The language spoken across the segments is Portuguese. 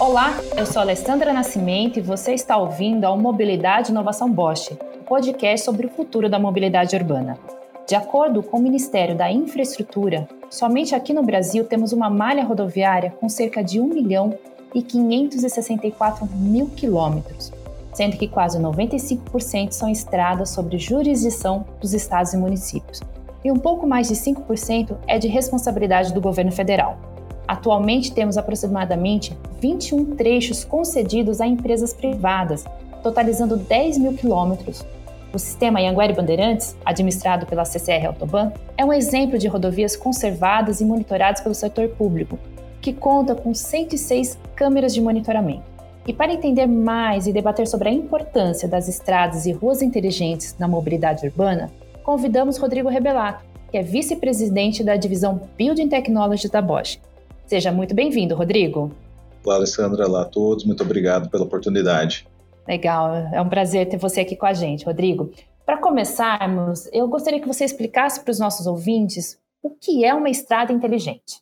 Olá, eu sou Alessandra Nascimento e você está ouvindo ao Mobilidade Inovação Bosch, podcast sobre o futuro da mobilidade urbana. De acordo com o Ministério da Infraestrutura, somente aqui no Brasil temos uma malha rodoviária com cerca de 1 milhão e 564 mil quilômetros, sendo que quase 95% são estradas sobre jurisdição dos estados e municípios, e um pouco mais de 5% é de responsabilidade do governo federal. Atualmente temos aproximadamente 21 trechos concedidos a empresas privadas, totalizando 10 mil quilômetros. O sistema Anhanguera Bandeirantes, administrado pela CCR Autoban, é um exemplo de rodovias conservadas e monitoradas pelo setor público, que conta com 106 câmeras de monitoramento. E para entender mais e debater sobre a importância das estradas e ruas inteligentes na mobilidade urbana, convidamos Rodrigo Rebelato, que é vice-presidente da divisão Building Technology da Bosch. Seja muito bem-vindo, Rodrigo. Olá, Alessandra. Olá a todos. Muito obrigado pela oportunidade. Legal. É um prazer ter você aqui com a gente, Rodrigo. Para começarmos, eu gostaria que você explicasse para os nossos ouvintes o que é uma estrada inteligente.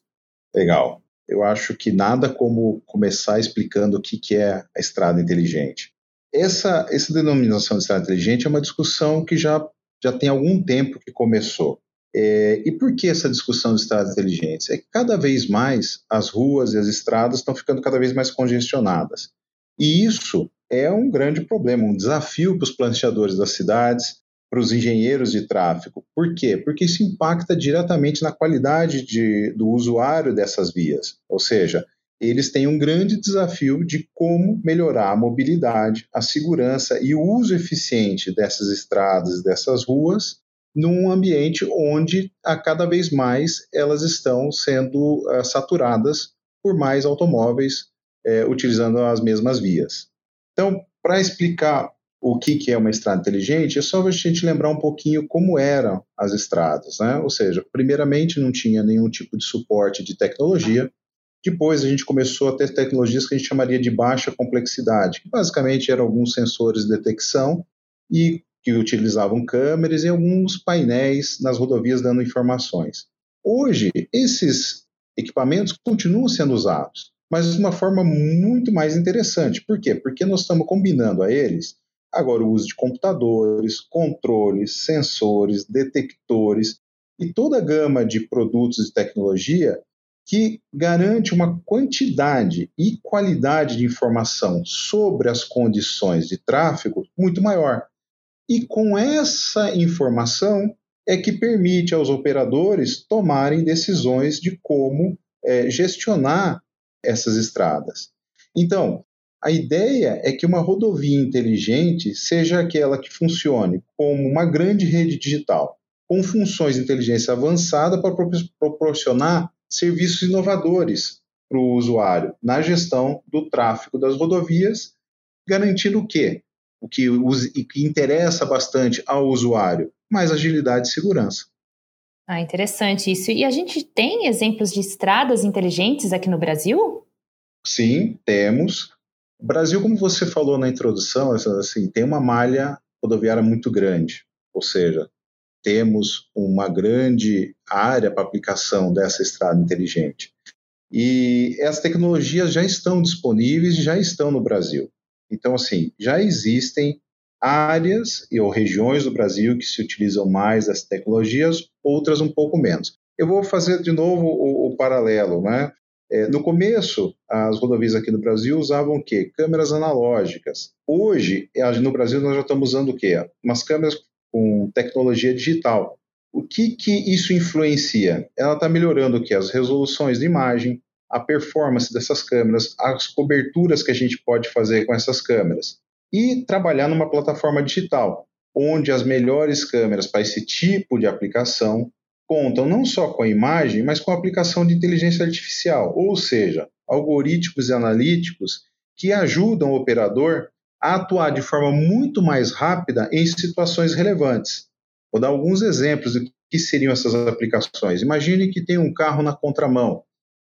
Legal. Eu acho que nada como começar explicando o que, que é a estrada inteligente. Essa, essa denominação de estrada inteligente é uma discussão que já já tem algum tempo que começou. É, e por que essa discussão de estradas inteligentes? É que cada vez mais as ruas e as estradas estão ficando cada vez mais congestionadas. E isso é um grande problema, um desafio para os planejadores das cidades, para os engenheiros de tráfego. Por quê? Porque isso impacta diretamente na qualidade de, do usuário dessas vias. Ou seja, eles têm um grande desafio de como melhorar a mobilidade, a segurança e o uso eficiente dessas estradas, dessas ruas, num ambiente onde a cada vez mais elas estão sendo uh, saturadas por mais automóveis uh, utilizando as mesmas vias. Então, para explicar o que, que é uma estrada inteligente, é só a gente lembrar um pouquinho como eram as estradas. Né? Ou seja, primeiramente não tinha nenhum tipo de suporte de tecnologia, depois a gente começou a ter tecnologias que a gente chamaria de baixa complexidade, que basicamente eram alguns sensores de detecção e que utilizavam câmeras e alguns painéis nas rodovias dando informações. Hoje, esses equipamentos continuam sendo usados, mas de uma forma muito mais interessante. Por quê? Porque nós estamos combinando a eles agora o uso de computadores, controles, sensores, detectores e toda a gama de produtos e tecnologia que garante uma quantidade e qualidade de informação sobre as condições de tráfego muito maior. E com essa informação é que permite aos operadores tomarem decisões de como é, gestionar essas estradas. Então, a ideia é que uma rodovia inteligente seja aquela que funcione como uma grande rede digital, com funções de inteligência avançada para proporcionar serviços inovadores para o usuário na gestão do tráfego das rodovias, garantindo o quê? O que, que interessa bastante ao usuário, mais agilidade e segurança. Ah, interessante isso. E a gente tem exemplos de estradas inteligentes aqui no Brasil? Sim, temos. O Brasil, como você falou na introdução, assim, tem uma malha rodoviária muito grande, ou seja, temos uma grande área para aplicação dessa estrada inteligente. E as tecnologias já estão disponíveis, já estão no Brasil. Então, assim, já existem áreas ou regiões do Brasil que se utilizam mais dessas tecnologias, outras um pouco menos. Eu vou fazer de novo o, o paralelo, né? É, no começo, as rodovias aqui no Brasil usavam o quê? Câmeras analógicas. Hoje, no Brasil, nós já estamos usando o quê? Umas câmeras com tecnologia digital. O que, que isso influencia? Ela está melhorando o que? As resoluções de imagem, a performance dessas câmeras, as coberturas que a gente pode fazer com essas câmeras. E trabalhar numa plataforma digital, onde as melhores câmeras para esse tipo de aplicação contam não só com a imagem, mas com a aplicação de inteligência artificial, ou seja, algoritmos e analíticos que ajudam o operador a atuar de forma muito mais rápida em situações relevantes. Vou dar alguns exemplos de que seriam essas aplicações. Imagine que tem um carro na contramão.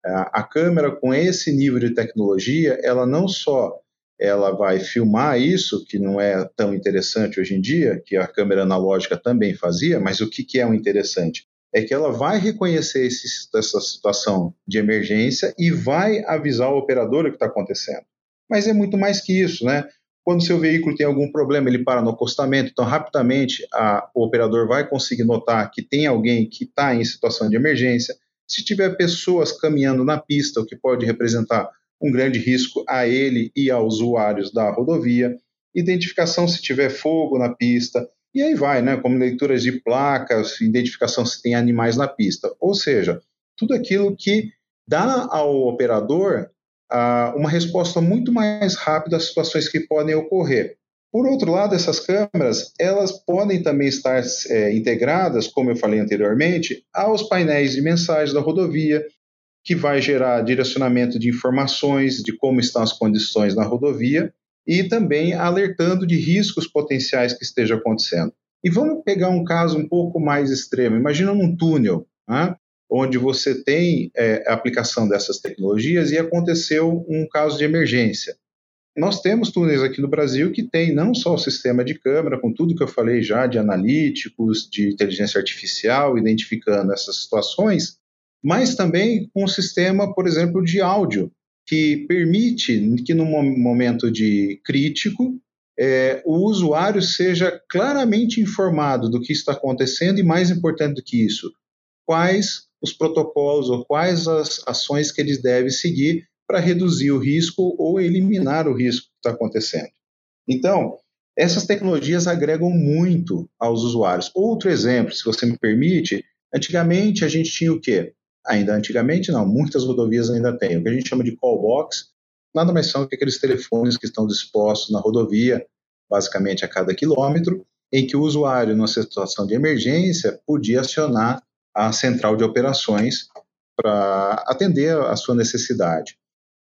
A câmera com esse nível de tecnologia, ela não só ela vai filmar isso, que não é tão interessante hoje em dia, que a câmera analógica também fazia, mas o que, que é um interessante? é que ela vai reconhecer esse, essa situação de emergência e vai avisar o operador o que está acontecendo. Mas é muito mais que isso, né? Quando seu veículo tem algum problema, ele para no acostamento, então rapidamente a, o operador vai conseguir notar que tem alguém que está em situação de emergência. Se tiver pessoas caminhando na pista, o que pode representar um grande risco a ele e aos usuários da rodovia, identificação se tiver fogo na pista, e aí vai, né? Como leituras de placas, identificação se tem animais na pista. Ou seja, tudo aquilo que dá ao operador uh, uma resposta muito mais rápida às situações que podem ocorrer. Por outro lado, essas câmeras, elas podem também estar é, integradas, como eu falei anteriormente, aos painéis de mensagens da rodovia, que vai gerar direcionamento de informações de como estão as condições na rodovia e também alertando de riscos potenciais que estejam acontecendo. E vamos pegar um caso um pouco mais extremo. Imagina um túnel, né, onde você tem é, a aplicação dessas tecnologias e aconteceu um caso de emergência. Nós temos túneis aqui no Brasil que tem não só o sistema de câmera, com tudo que eu falei já de analíticos, de inteligência artificial, identificando essas situações, mas também com um sistema, por exemplo, de áudio, que permite que no momento de crítico é, o usuário seja claramente informado do que está acontecendo e mais importante do que isso, quais os protocolos ou quais as ações que eles devem seguir para reduzir o risco ou eliminar o risco que está acontecendo. Então, essas tecnologias agregam muito aos usuários. Outro exemplo, se você me permite, antigamente a gente tinha o quê? Ainda antigamente não, muitas rodovias ainda têm, o que a gente chama de call box, nada mais são que aqueles telefones que estão dispostos na rodovia, basicamente a cada quilômetro, em que o usuário, numa situação de emergência, podia acionar a central de operações para atender a sua necessidade.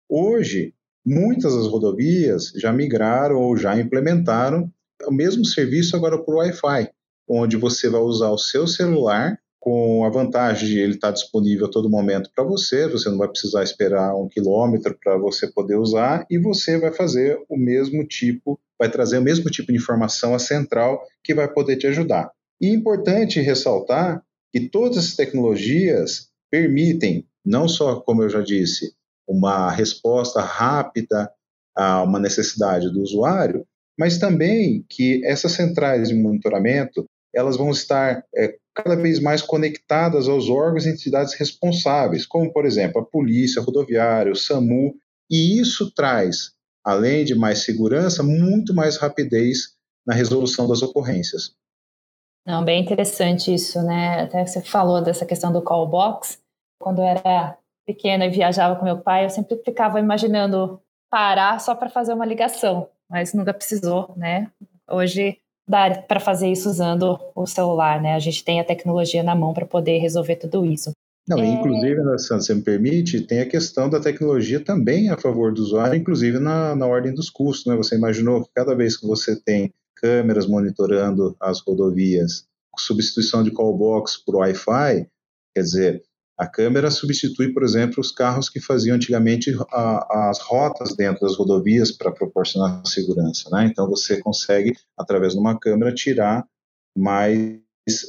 Hoje, muitas das rodovias já migraram ou já implementaram o mesmo serviço agora por Wi-Fi, onde você vai usar o seu celular com a vantagem de ele estar disponível a todo momento para você, você não vai precisar esperar um quilômetro para você poder usar e você vai fazer o mesmo tipo, vai trazer o mesmo tipo de informação à central que vai poder te ajudar. E é importante ressaltar que todas as tecnologias permitem, não só, como eu já disse, uma resposta rápida a uma necessidade do usuário, mas também que essas centrais de monitoramento elas vão estar é, cada vez mais conectadas aos órgãos e entidades responsáveis, como, por exemplo, a polícia, a rodoviária, o SAMU, e isso traz, além de mais segurança, muito mais rapidez na resolução das ocorrências. Não, bem interessante isso, né? Até você falou dessa questão do call box. Quando eu era pequena e viajava com meu pai, eu sempre ficava imaginando parar só para fazer uma ligação, mas nunca precisou, né? Hoje dá para fazer isso usando o celular, né? A gente tem a tecnologia na mão para poder resolver tudo isso. Não, é... inclusive, né, se você me permite, tem a questão da tecnologia também a favor do usuário, inclusive na, na ordem dos custos, né? Você imaginou que cada vez que você tem câmeras monitorando as rodovias, substituição de call box por Wi-Fi, quer dizer, a câmera substitui, por exemplo, os carros que faziam antigamente a, as rotas dentro das rodovias para proporcionar segurança. Né? Então, você consegue, através de uma câmera, tirar mais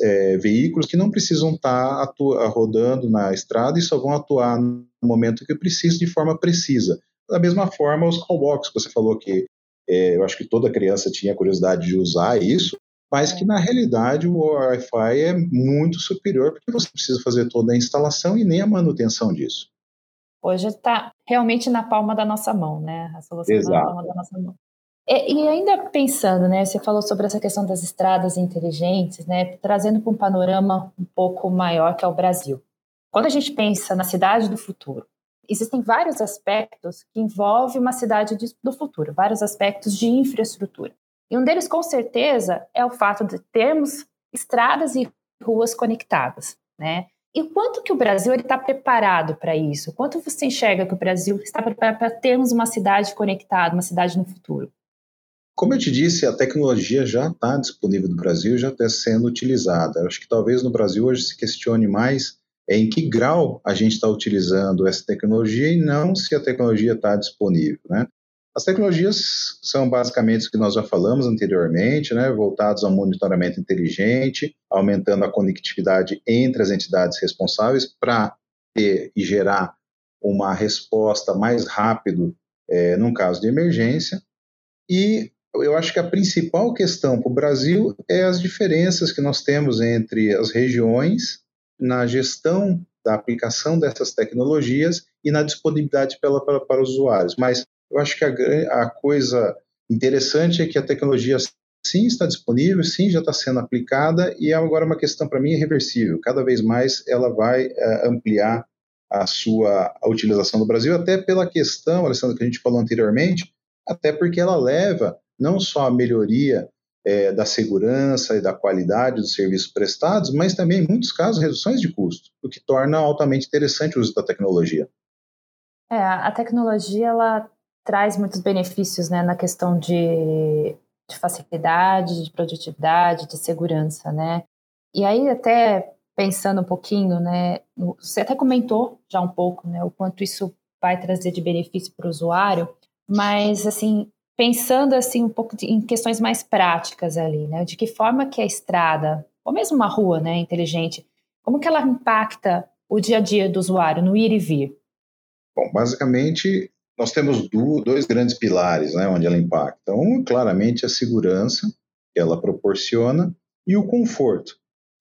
é, veículos que não precisam estar tá rodando na estrada e só vão atuar no momento que precisa, de forma precisa. Da mesma forma, os callbox, você falou que é, eu acho que toda criança tinha curiosidade de usar isso, mas que na realidade o Wi-Fi é muito superior porque você precisa fazer toda a instalação e nem a manutenção disso. Hoje está realmente na palma da nossa mão, né? A solução está na palma da nossa mão. E, e, ainda pensando, né? Você falou sobre essa questão das estradas inteligentes, né? Trazendo para um panorama um pouco maior que é o Brasil. Quando a gente pensa na cidade do futuro, existem vários aspectos que envolvem uma cidade de, do futuro, vários aspectos de infraestrutura. E um deles, com certeza, é o fato de termos estradas e ruas conectadas, né? E quanto que o Brasil está preparado para isso? Quanto você enxerga que o Brasil está preparado para termos uma cidade conectada, uma cidade no futuro? Como eu te disse, a tecnologia já está disponível no Brasil, já está sendo utilizada. Acho que talvez no Brasil hoje se questione mais em que grau a gente está utilizando essa tecnologia e não se a tecnologia está disponível. Né? As tecnologias são basicamente o que nós já falamos anteriormente, né, voltados ao monitoramento inteligente, aumentando a conectividade entre as entidades responsáveis para ter e gerar uma resposta mais rápido é, num caso de emergência. E eu acho que a principal questão para o Brasil é as diferenças que nós temos entre as regiões na gestão da aplicação dessas tecnologias e na disponibilidade para, para, os usuários. Mas eu acho que a, a coisa interessante é que a tecnologia sim está disponível, sim já está sendo aplicada e é agora uma questão para mim irreversível. Cada vez mais ela vai é, ampliar a sua a utilização no Brasil, até pela questão, Alessandro, que a gente falou anteriormente, até porque ela leva não só a melhoria é, da segurança e da qualidade dos serviços prestados, mas também, em muitos casos, reduções de custo, o que torna altamente interessante o uso da tecnologia. É, a tecnologia ela traz muitos benefícios né, na questão de, de facilidade, de produtividade, de segurança, né? E aí até pensando um pouquinho, né, você até comentou já um pouco, né, o quanto isso vai trazer de benefício para o usuário, mas assim pensando assim um pouco de, em questões mais práticas ali, né, de que forma que a estrada, ou mesmo uma rua, né, inteligente, como que ela impacta o dia a dia do usuário no ir e vir? Bom, basicamente nós temos dois grandes pilares, né, onde ela impacta. Um, claramente, a segurança que ela proporciona e o conforto.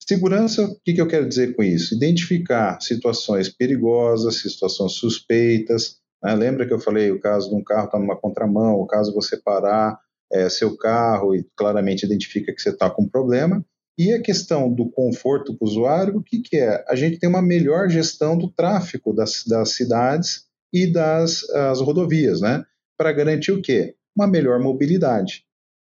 Segurança, o que, que eu quero dizer com isso? Identificar situações perigosas, situações suspeitas. Né? Lembra que eu falei o caso de um carro estar tá numa contramão, o caso você parar é, seu carro e claramente identifica que você está com um problema. E a questão do conforto para o usuário, o que, que é? A gente tem uma melhor gestão do tráfego das, das cidades e das as rodovias, né? Para garantir o quê? Uma melhor mobilidade,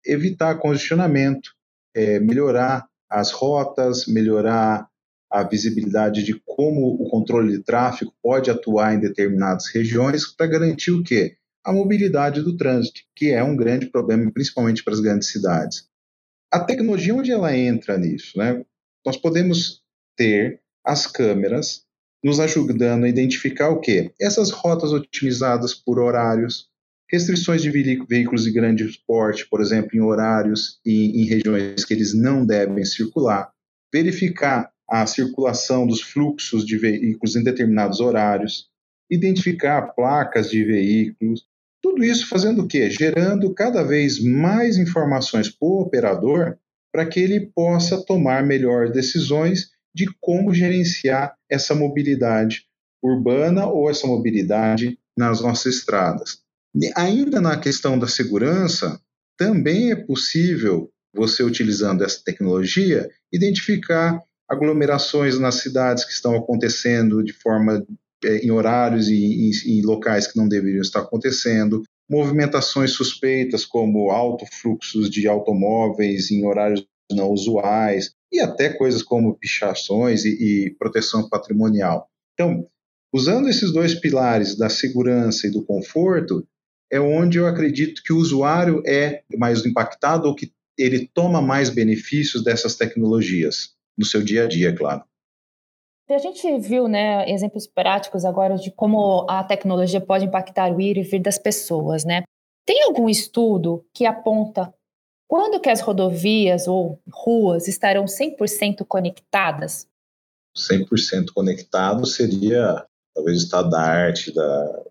evitar congestionamento, é, melhorar as rotas, melhorar a visibilidade de como o controle de tráfego pode atuar em determinadas regiões para garantir o quê? A mobilidade do trânsito, que é um grande problema, principalmente para as grandes cidades. A tecnologia, onde ela entra nisso? Né? Nós podemos ter as câmeras nos ajudando a identificar o quê? Essas rotas otimizadas por horários, restrições de veículos de grande porte, por exemplo, em horários e em regiões que eles não devem circular, verificar a circulação dos fluxos de veículos em determinados horários, identificar placas de veículos, tudo isso fazendo o quê? Gerando cada vez mais informações para o operador para que ele possa tomar melhores decisões de como gerenciar essa mobilidade urbana ou essa mobilidade nas nossas estradas. Ainda na questão da segurança, também é possível você utilizando essa tecnologia identificar aglomerações nas cidades que estão acontecendo de forma é, em horários e em, locais que não deveriam estar acontecendo, movimentações suspeitas como alto fluxos de automóveis em horários não usuais e até coisas como pichações e, e proteção patrimonial. Então, usando esses dois pilares da segurança e do conforto, é onde eu acredito que o usuário é mais impactado ou que ele toma mais benefícios dessas tecnologias no seu dia a dia, claro. A gente viu né, exemplos práticos agora de como a tecnologia pode impactar o ir e vir das pessoas. Né? Tem algum estudo que aponta quando que as rodovias ou ruas estarão 100% conectadas? 100% conectado seria talvez o estado da arte, da,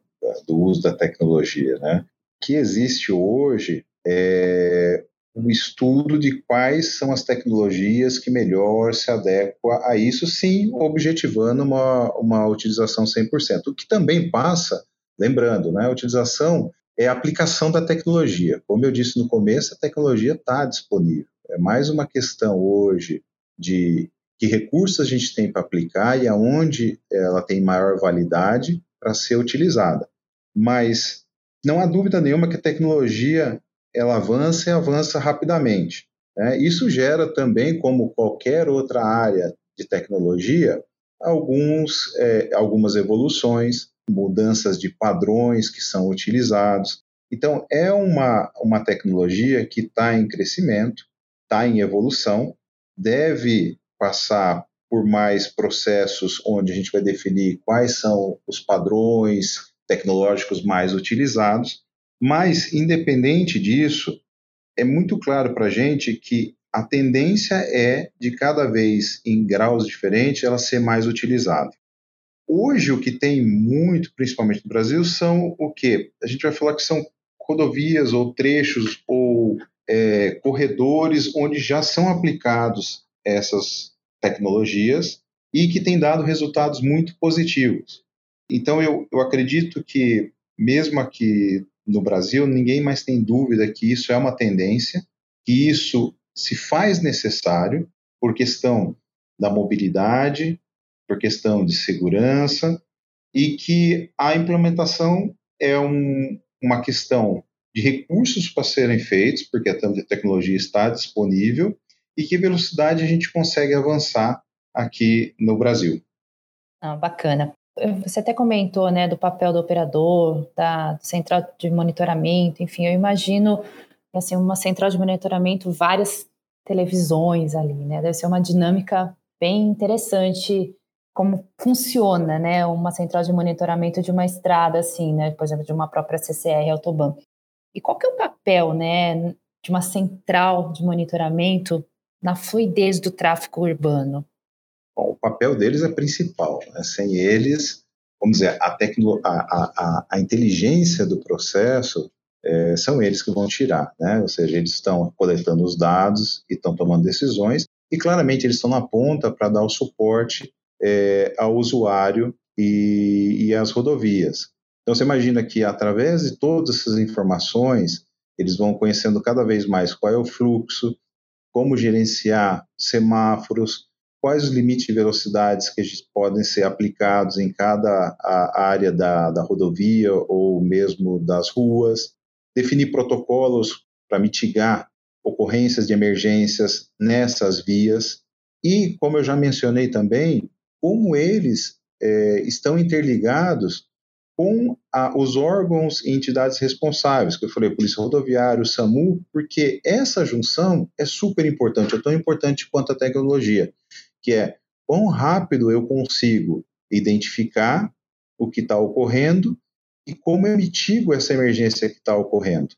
do uso da tecnologia, né? O que existe hoje é um estudo de quais são as tecnologias que melhor se adequam a isso, sim, objetivando uma, uma utilização 100%. O que também passa, lembrando, né, a utilização é a aplicação da tecnologia. Como eu disse no começo, a tecnologia está disponível. É mais uma questão hoje de que recursos a gente tem para aplicar e aonde ela tem maior validade para ser utilizada mas não há dúvida nenhuma que a tecnologia ela avança e avança rapidamente. Né? Isso gera também, como qualquer outra área de tecnologia, alguns, é, algumas evoluções, mudanças de padrões que são utilizados. Então, é uma, uma tecnologia que está em crescimento, está em evolução, deve passar por mais processos onde a gente vai definir quais são os padrões, tecnológicos mais utilizados, Mas, independente disso, é muito claro para a gente que a tendência é de cada vez em graus diferentes ela ser mais utilizada. Hoje o que tem muito, principalmente no Brasil, são o que? A gente vai falar que são rodovias ou trechos ou é, corredores onde já são aplicados essas tecnologias e que têm dado resultados muito positivos. Então eu, eu acredito que mesmo aqui no Brasil, ninguém mais tem dúvida que isso é uma tendência, que isso se faz necessário por questão da mobilidade, por questão de segurança, e que a implementação é um, uma questão de recursos para serem feitos, porque a tecnologia está disponível, e que velocidade a gente consegue avançar aqui no Brasil. Ah, bacana. Você até comentou, né, do papel do operador, da central de monitoramento, enfim, eu imagino, assim, uma central de monitoramento, várias televisões ali, né, deve ser uma dinâmica bem interessante como funciona, né, uma central de monitoramento de uma estrada, assim, né, por exemplo, de uma própria CCR Autobahn. E qual que é o papel, né, de uma central de monitoramento na fluidez do tráfego urbano? Bom, o papel deles é principal. Né? Sem eles, vamos dizer, a, tecno, a, a, a inteligência do processo é, são eles que vão tirar, né? Ou seja, eles estão coletando os dados e estão tomando decisões e claramente eles estão na ponta para dar o suporte é, ao usuário e, e às rodovias. Então você imagina que através de todas essas informações eles vão conhecendo cada vez mais qual é o fluxo, como gerenciar semáforos, quais os limites de velocidades que podem ser aplicados em cada área da, da rodovia ou mesmo das ruas, definir protocolos para mitigar ocorrências de emergências nessas vias e, como eu já mencionei também, como eles é, estão interligados com a, os órgãos e entidades responsáveis, que eu falei, Polícia Rodoviária, o SAMU, porque essa junção é super importante, é tão importante quanto a tecnologia que é quão rápido eu consigo identificar o que está ocorrendo e como eu mitigo essa emergência que está ocorrendo.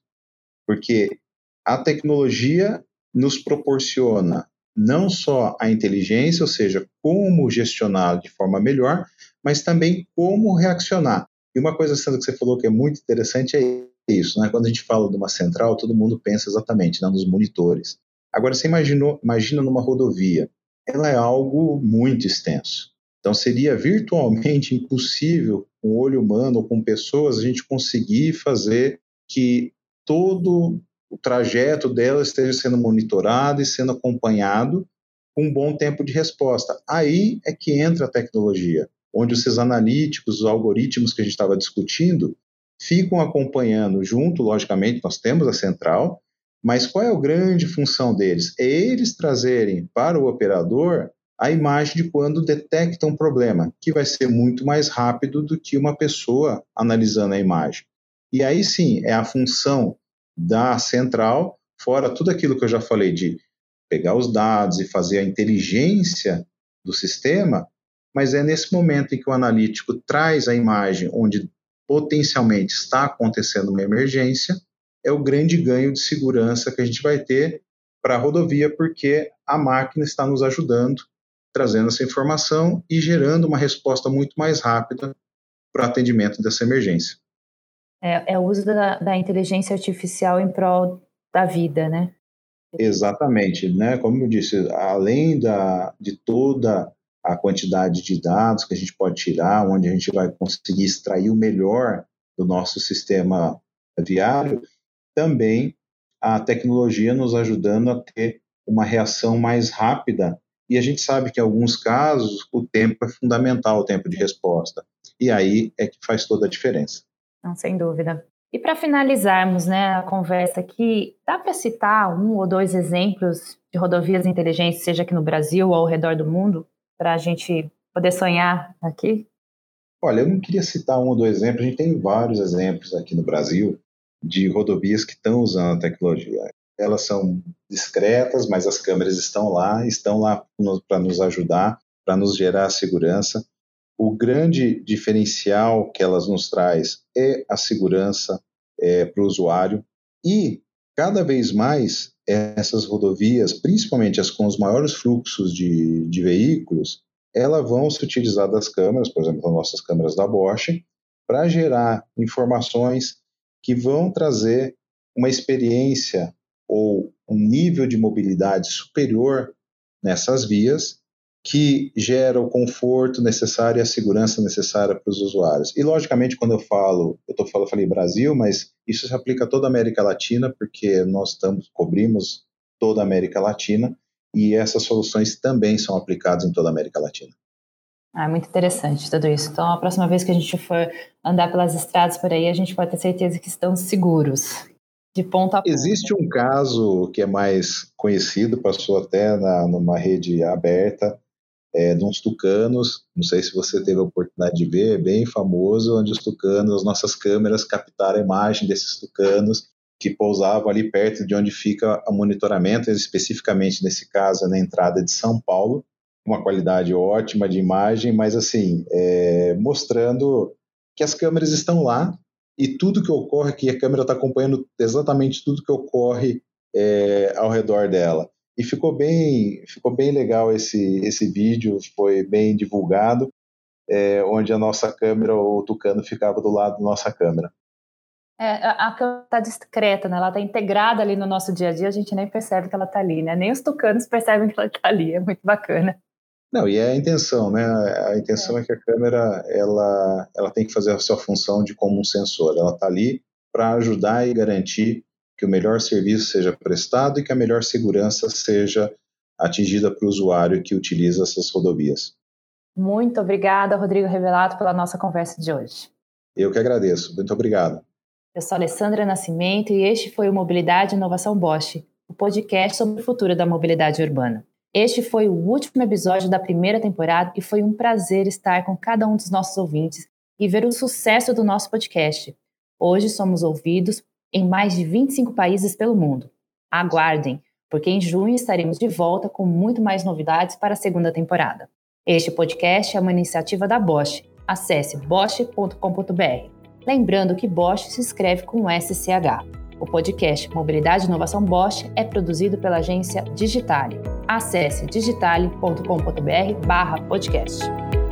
Porque a tecnologia nos proporciona não só a inteligência, ou seja, como gestionar de forma melhor, mas também como reaccionar. E uma coisa, Sandra, que você falou que é muito interessante é isso, né? Quando a gente fala de uma central, todo mundo pensa exatamente né, nos monitores. Agora, você imaginou, imagina numa rodovia ela é algo muito extenso. Então, seria virtualmente impossível, com o olho humano ou com pessoas, a gente conseguir fazer que todo o trajeto dela esteja sendo monitorado e sendo acompanhado com um bom tempo de resposta. Aí é que entra a tecnologia, onde esses analíticos, os algoritmos que a gente estava discutindo, ficam acompanhando junto, logicamente, nós temos a central, mas qual é a grande função deles? É eles trazerem para o operador a imagem de quando detecta um problema, que vai ser muito mais rápido do que uma pessoa analisando a imagem. E aí sim, é a função da central, fora tudo aquilo que eu já falei de pegar os dados e fazer a inteligência do sistema, mas é nesse momento em que o analítico traz a imagem onde potencialmente está acontecendo uma emergência é o grande ganho de segurança que a gente vai ter para a rodovia, porque a máquina está nos ajudando, trazendo essa informação e gerando uma resposta muito mais rápida para o atendimento dessa emergência. É, é o uso da, da, inteligência artificial em prol da vida, né? Exatamente, né? Como eu disse, além da, de toda a quantidade de dados que a gente pode tirar, onde a gente vai conseguir extrair o melhor do nosso sistema viário, também a tecnologia nos ajudando a ter uma reação mais rápida. E a gente sabe que em alguns casos o tempo é fundamental, o tempo de resposta. E aí é que faz toda a diferença. Não, sem dúvida. E para finalizarmos né, a conversa aqui, dá para citar um ou dois exemplos de rodovias inteligentes, seja aqui no Brasil ou ao redor do mundo, para a gente poder sonhar aqui? Olha, eu não queria citar um ou dois exemplos, a gente tem vários exemplos aqui no Brasil de rodovias que estão usando a tecnologia. Elas são discretas, mas as câmeras estão lá, estão lá para nos ajudar, para nos gerar segurança. O grande diferencial que elas nos traz é a segurança, é, para o usuário. E, cada vez mais, essas rodovias, principalmente as com os maiores fluxos de, de veículos, elas vão se utilizar das câmeras, por exemplo, as nossas câmeras da Bosch, para gerar informações que vão trazer uma experiência ou um nível de mobilidade superior nessas vias que gera o conforto necessário e a segurança necessária para os usuários. E, logicamente, quando eu falo, eu tô falando, falei Brasil, mas isso se aplica a toda a América Latina, porque nós estamos, cobrimos toda a América Latina e essas soluções também são aplicadas em toda a América Latina. Ah, muito interessante tudo isso. Então, a próxima vez que a gente for andar pelas estradas por aí, a gente pode ter certeza que estão seguros, de ponta a ponta. Existe um caso que é mais conhecido, passou até na, numa rede aberta, é, de uns tucanos, não sei se você teve a oportunidade de ver, é bem famoso, onde os tucanos, as nossas câmeras captaram a imagem desses tucanos que pousavam ali perto de onde fica o monitoramento, especificamente nesse caso na entrada de São Paulo, uma qualidade ótima de imagem, mas assim, é, mostrando que as câmeras estão lá e tudo que ocorre, que a câmera está acompanhando exatamente tudo que ocorre é, ao redor dela. E ficou bem, ficou bem legal esse, esse vídeo, foi bem divulgado, é, onde a nossa câmera, o Tucano, ficava do lado da nossa câmera. É, a câmera está discreta, né? ela está integrada ali no nosso dia a dia, a gente nem percebe que ela está ali, né? Nem os tucanos percebem que ela está ali, é muito bacana. Não, e é a intenção, né? A intenção é, é que a câmera ela, ela tem que fazer a sua função de como um sensor. Ela está ali para ajudar e garantir que o melhor serviço seja prestado e que a melhor segurança seja atingida para o usuário que utiliza essas rodovias. Muito obrigada, Rodrigo Revelato, pela nossa conversa de hoje. Eu que agradeço. Muito obrigado. Eu sou Alessandra Nascimento e este foi o Mobilidade e Inovação Bosch, o podcast sobre o futuro da mobilidade urbana. Este foi o último episódio da primeira temporada e foi um prazer estar com cada um dos nossos ouvintes e ver o sucesso do nosso podcast. Hoje somos ouvidos em mais de 25 países pelo mundo. Aguardem, porque em junho estaremos de volta com muito mais novidades para a segunda temporada. Este podcast é uma iniciativa da Bosch. Acesse bosch.com.br. Lembrando que Bosch se escreve com SCH. O podcast Mobilidade e Inovação Bosch é produzido pela agência Digitale. Acesse digitale.com.br/podcast.